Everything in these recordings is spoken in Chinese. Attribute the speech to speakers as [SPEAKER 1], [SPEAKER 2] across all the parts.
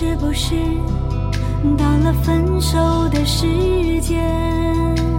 [SPEAKER 1] 是不是到了分手的时间？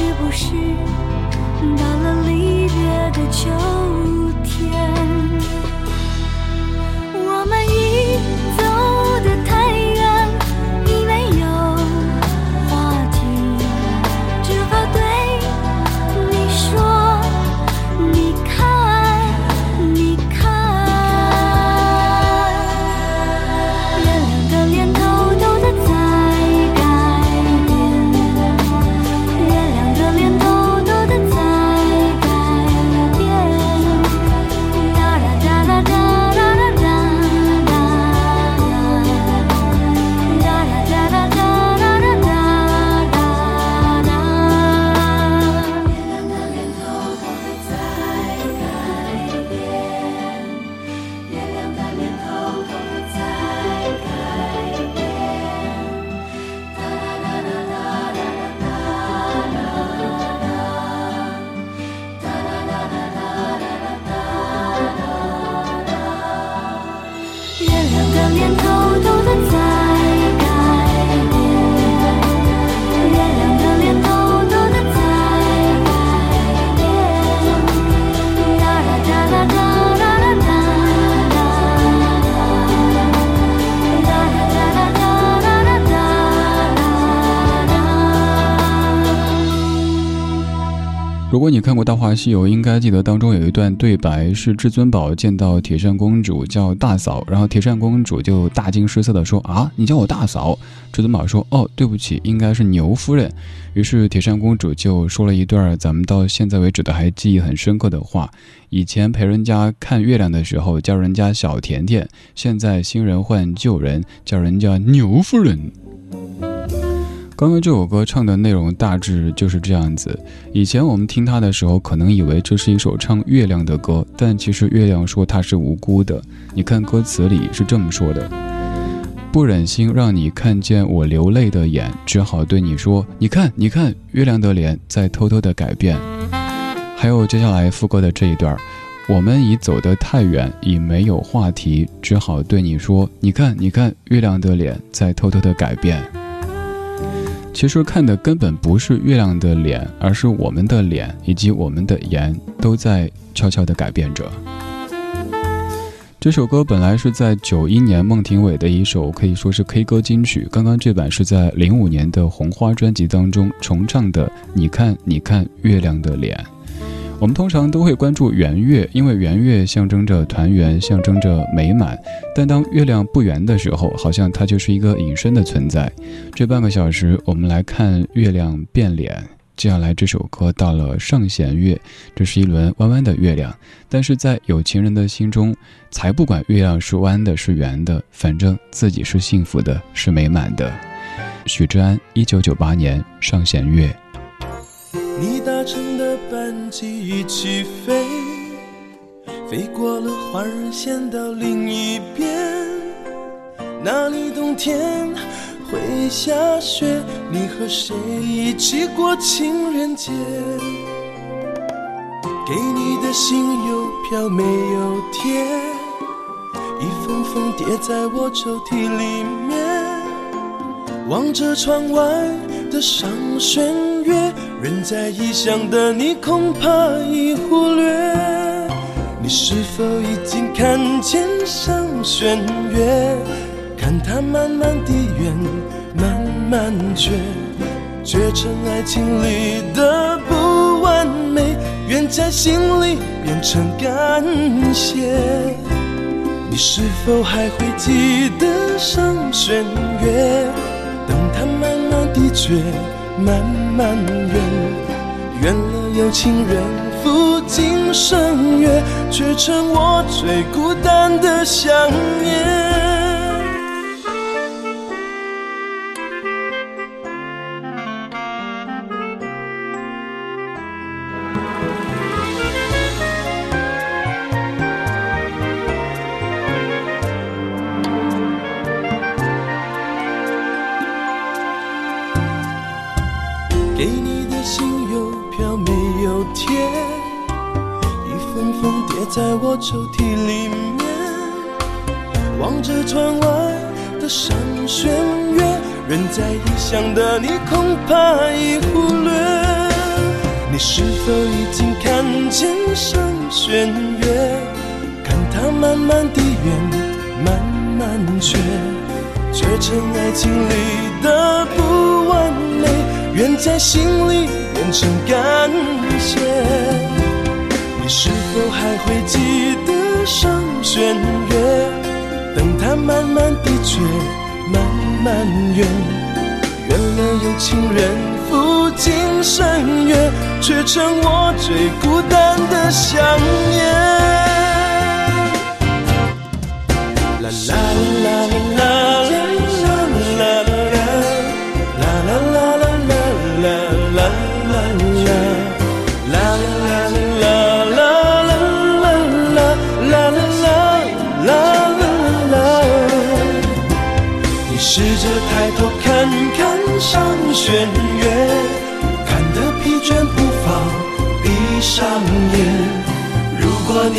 [SPEAKER 1] 是不是到了离别的秋天？我们
[SPEAKER 2] 如果你看过《大话西游》，应该记得当中有一段对白是至尊宝见到铁扇公主叫大嫂，然后铁扇公主就大惊失色的说：“啊，你叫我大嫂？”至尊宝说：“哦，对不起，应该是牛夫人。”于是铁扇公主就说了一段咱们到现在为止都还记忆很深刻的话：以前陪人家看月亮的时候叫人家小甜甜，现在新人换旧人叫人家牛夫人。刚刚这首歌唱的内容大致就是这样子。以前我们听它的时候，可能以为这是一首唱月亮的歌，但其实月亮说它是无辜的。你看歌词里是这么说的：不忍心让你看见我流泪的眼，只好对你说：你看，你看，月亮的脸在偷偷的改变。还有接下来副歌的这一段。我们已走得太远，已没有话题，只好对你说：“你看，你看，月亮的脸在偷偷的改变。”其实看的根本不是月亮的脸，而是我们的脸以及我们的颜都在悄悄地改变着。这首歌本来是在九一年孟庭苇的一首可以说是 K 歌金曲，刚刚这版是在零五年的红花专辑当中重唱的。你看，你看月亮的脸。我们通常都会关注圆月，因为圆月象征着团圆，象征着美满。但当月亮不圆的时候，好像它就是一个隐身的存在。这半个小时，我们来看月亮变脸。接下来这首歌到了上弦月，这是一轮弯弯的月亮，但是在有情人的心中，才不管月亮是弯的是圆的，反正自己是幸福的，是美满的。许志安，一九九八年上弦月。
[SPEAKER 3] 你搭乘的班机已起飞，飞过了花儿线到另一边，那里冬天会下雪。你和谁一起过情人节？给你的信邮票没有贴，一封封叠在我抽屉里面。望着窗外的上弦月，人在异乡的你恐怕已忽略。你是否已经看见上弦月？看它慢慢地圆，慢慢缺，缺成爱情里的不完美，愿在心里变成感谢。你是否还会记得上弦月？等它慢慢地缺，慢慢圆，圆了有情人。赴今生约，却成我最孤单的想念。在我抽屉里面，望着窗外的上弦月，人在异乡的你恐怕已忽略。你是否已经看见上弦月？看它慢慢地圆，慢慢缺，缺成爱情里的不完美，愿在心里变成感谢。是否还会记得上弦月？等它慢慢地缺，慢慢圆，圆了有情人赴今生约，却成我最孤单的想念。啦啦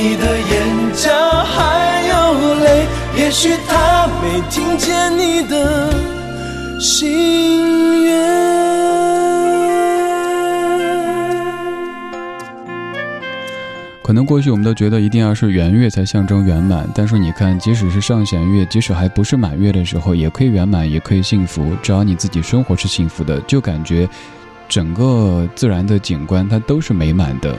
[SPEAKER 3] 你的眼角还有泪，也许他没听见你的心愿。
[SPEAKER 2] 可能过去我们都觉得一定要是圆月才象征圆满，但是你看，即使是上弦月，即使还不是满月的时候，也可以圆满，也可以幸福。只要你自己生活是幸福的，就感觉整个自然的景观它都是美满的。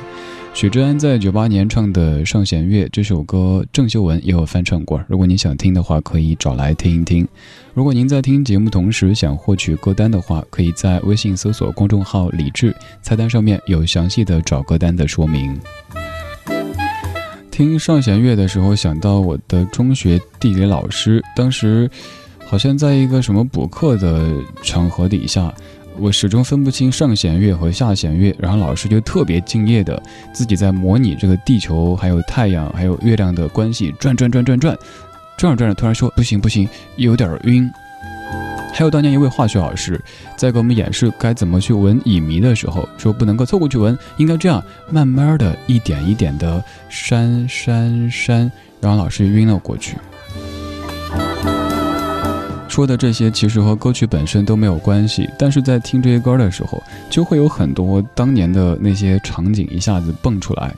[SPEAKER 2] 许志安在九八年唱的《上弦月》这首歌，郑秀文也有翻唱过。如果你想听的话，可以找来听一听。如果您在听节目同时想获取歌单的话，可以在微信搜索公众号“李志”，菜单上面有详细的找歌单的说明。听上弦月的时候，想到我的中学地理老师，当时好像在一个什么补课的场合底下，我始终分不清上弦月和下弦月，然后老师就特别敬业的自己在模拟这个地球、还有太阳、还有月亮的关系，转转转转转，转着转着，突然说不行不行，有点晕。还有当年一位化学老师，在给我们演示该怎么去闻乙醚的时候，说不能够凑过去闻，应该这样，慢慢的一点一点的扇扇扇，然后老师晕了过去。说的这些其实和歌曲本身都没有关系，但是在听这些歌的时候，就会有很多当年的那些场景一下子蹦出来。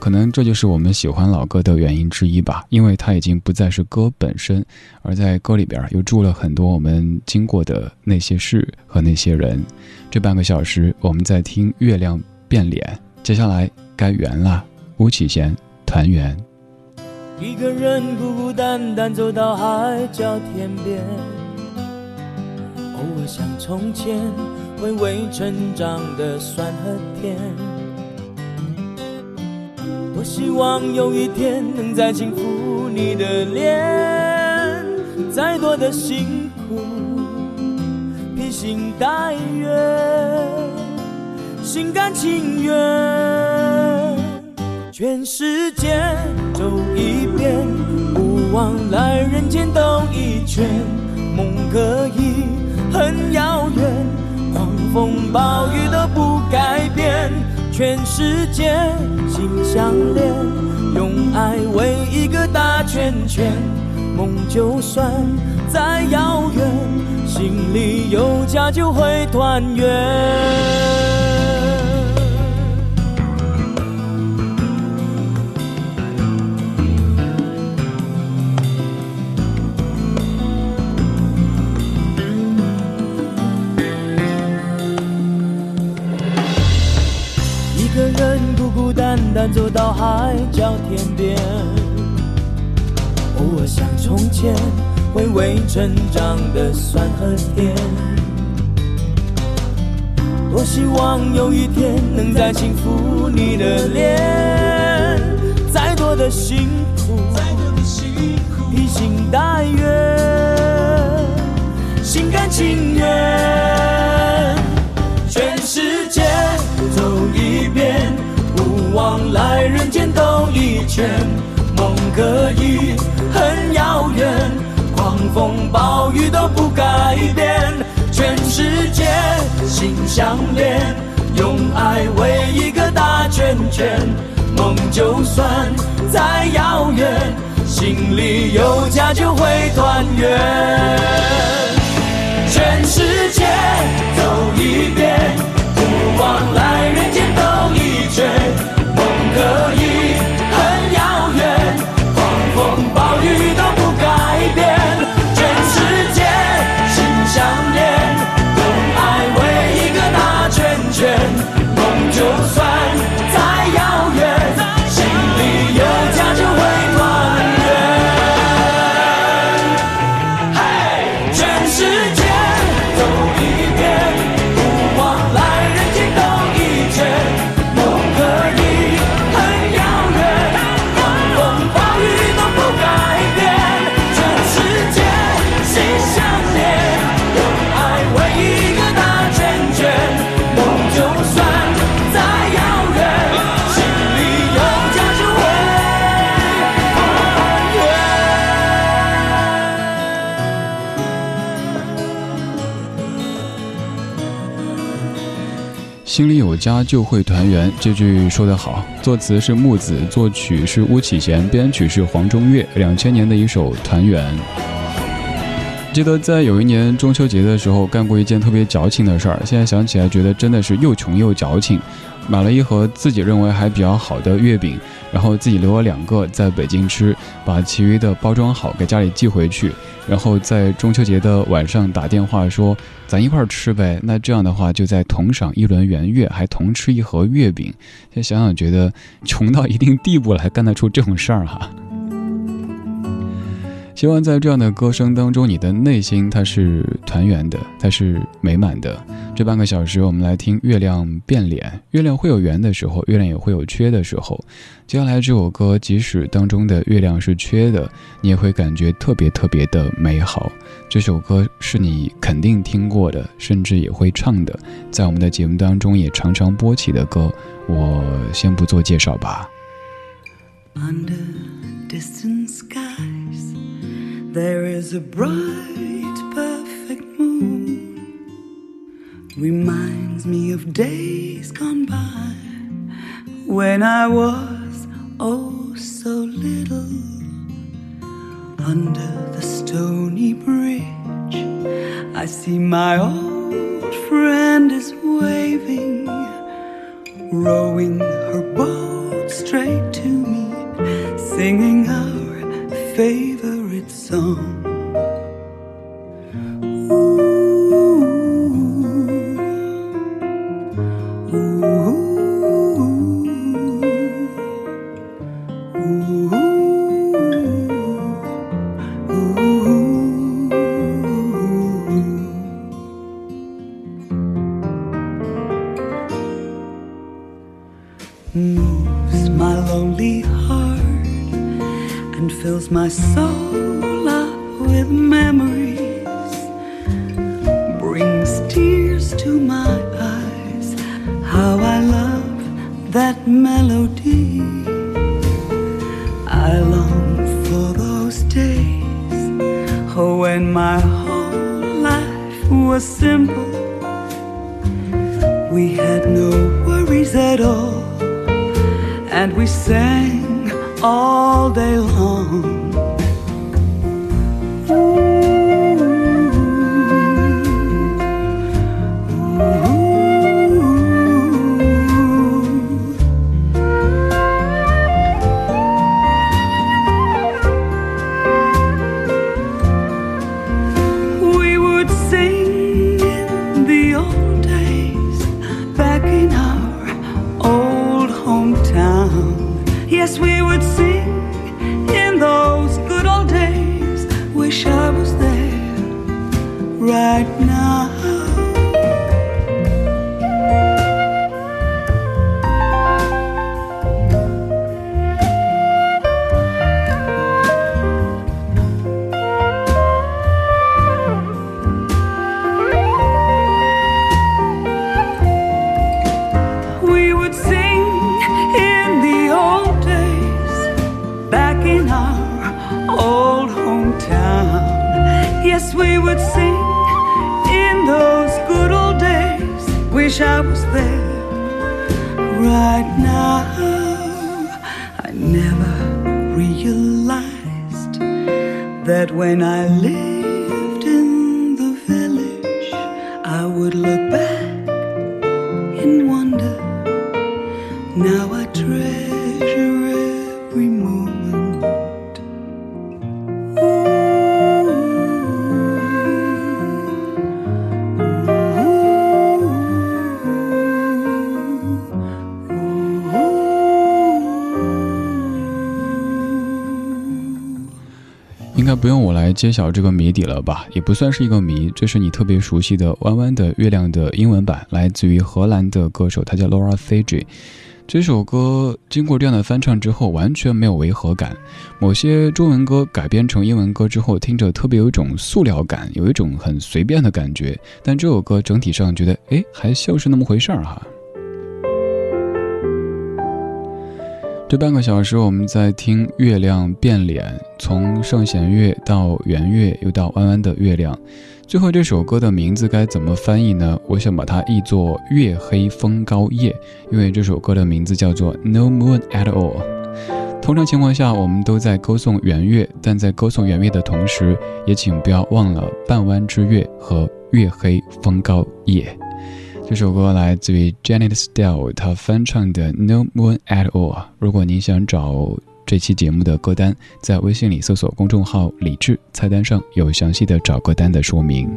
[SPEAKER 2] 可能这就是我们喜欢老歌的原因之一吧，因为它已经不再是歌本身，而在歌里边又住了很多我们经过的那些事和那些人。这半个小时我们在听《月亮变脸》，接下来该圆了。巫启贤团圆。
[SPEAKER 4] 一个人孤孤单单走到海角天边，偶尔想从前回味成长的酸和甜。多希望有一天能再轻抚你的脸，再多的辛苦披星戴月，心甘情愿，全世界。走一遍，不枉来人间兜一圈。梦可以很遥远，狂风暴雨都不改变。全世界心相连，用爱围一个大圈圈。梦就算再遥远，心里有家就会团圆。一个人孤孤单单走到海角天边，偶尔想从前，回味成长的酸和甜。多希望有一天能再轻抚你的脸，再多的辛苦，披星戴月，心甘情愿，全世走一遍。不枉来人间兜一圈，梦可以很遥远，狂风暴雨都不改变。全世界心相连，用爱围一个大圈圈。梦就算再遥远，心里有家就会团圆。全世界走一遍，往来人间兜一圈。家就会团圆，
[SPEAKER 2] 这句说得好。作词是木子，作曲是巫启贤，编曲是黄中岳。两千年的一首《团圆》。记得在有一年中秋节的时候干过一件特别矫情的事儿，现在想起来觉得真的是又穷又矫情。买了一盒自己认为还比较好的月饼，然后自己留了两个在北京吃，把其余的包装好给家里寄回去，然后在中秋节的晚上打电话说咱一块儿吃呗。那这样的话就在同赏一轮圆月，还同吃一盒月饼。现在想想觉得穷到一定地步了还干得出这种事儿哈。希望在这样的歌声当中，你的内心它是团圆的，它是美满的。这半个小时，我们来听月亮变脸。月亮会有圆的时候，月亮也会有缺的时候。接下来这首歌，即使当中的月亮是缺的，你也会感觉特别特别的美好。这首歌是你肯定听过的，甚至也会唱的，在我们的节目当中也常常播起的歌。我先不做介绍吧。
[SPEAKER 5] There is a bright, perfect moon. Reminds me of days gone by when I was oh so little. Under the stony bridge, I see my old friend is waving, rowing her boat straight to me, singing our favorite 走 and we sang all day long.
[SPEAKER 2] 揭晓这个谜底了吧？也不算是一个谜，这是你特别熟悉的《弯弯的月亮》的英文版，来自于荷兰的歌手，他叫 Laura Fiji。这首歌经过这样的翻唱之后，完全没有违和感。某些中文歌改编成英文歌之后，听着特别有一种塑料感，有一种很随便的感觉。但这首歌整体上觉得，哎，还像是那么回事儿哈。这半个小时，我们在听月亮变脸，从圣弦月到圆月，又到弯弯的月亮。最后这首歌的名字该怎么翻译呢？我想把它译作“月黑风高夜”，因为这首歌的名字叫做 “No Moon at All”。通常情况下，我们都在歌颂圆月，但在歌颂圆月的同时，也请不要忘了半弯之月和月黑风高夜。这首歌来自于 Janet Steele，她翻唱的《No Moon at All》。如果您想找这期节目的歌单，在微信里搜索公众号“李志”，菜单上有详细的找歌单的说明。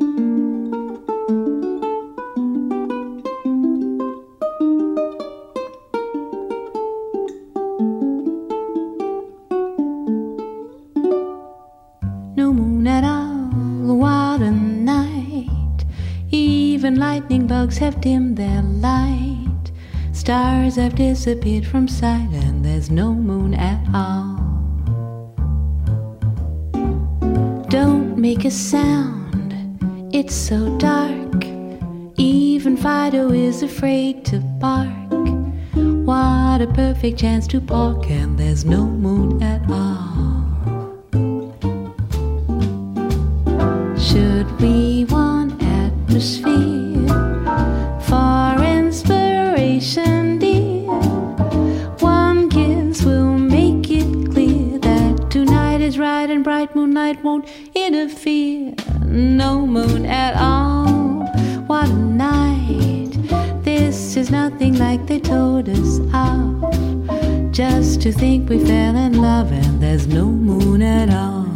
[SPEAKER 6] Bugs have dimmed their light. Stars have disappeared from sight, and there's no moon at all. Don't make a sound, it's so dark. Even Fido is afraid to bark. What a perfect chance to park, and there's no moon at all. Moonlight won't interfere. No moon at all. What a night. This is nothing like they told us of. Just to think we fell in love and there's no moon at all.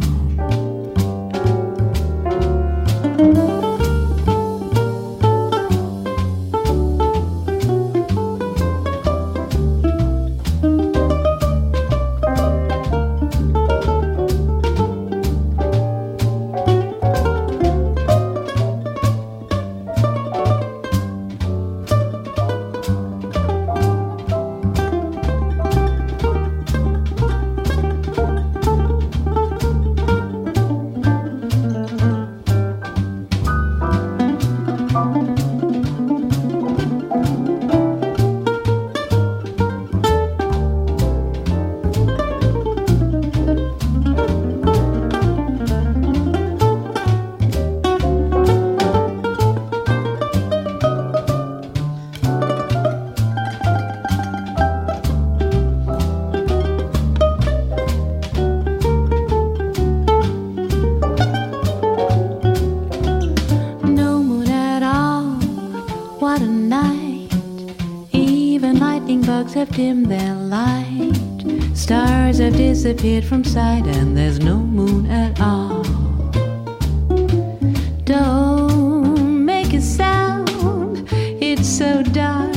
[SPEAKER 6] Stars have disappeared from sight, and there's no moon at all. Don't make a sound, it's so dark.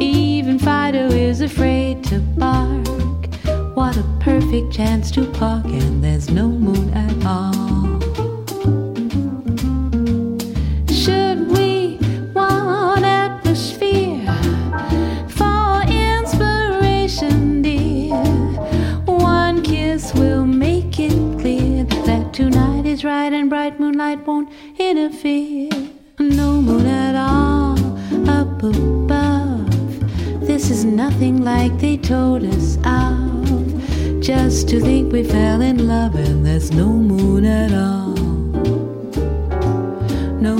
[SPEAKER 6] Even Fido is afraid to bark. What a perfect chance to park, and there's no moon at all. Interfere. No moon at all up above. This is nothing like they told us of. Just to think we fell in love and there's no moon at all. No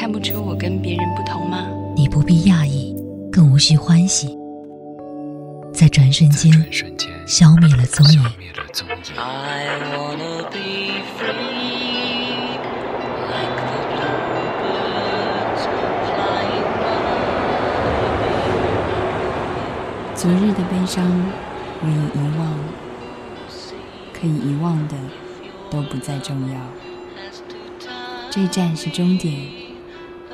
[SPEAKER 7] 看不出我跟别人不同吗？
[SPEAKER 8] 你不必讶异，更无需欢喜，在转瞬间
[SPEAKER 2] 转瞬间
[SPEAKER 8] 消灭了踪影。
[SPEAKER 2] 灭了踪影。
[SPEAKER 1] I wanna be free, like the bluebirds flying by.
[SPEAKER 7] 昨日的悲伤我已遗忘，可以遗忘的都不再重要。这站是终点，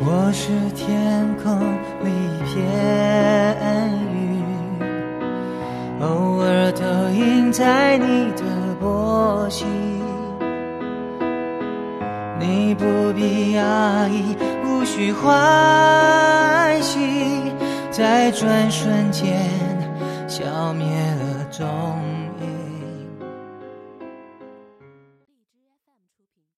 [SPEAKER 9] 我是天空里一片云，偶尔投影在你的波心。你不必讶异，无需欢喜，在转瞬间。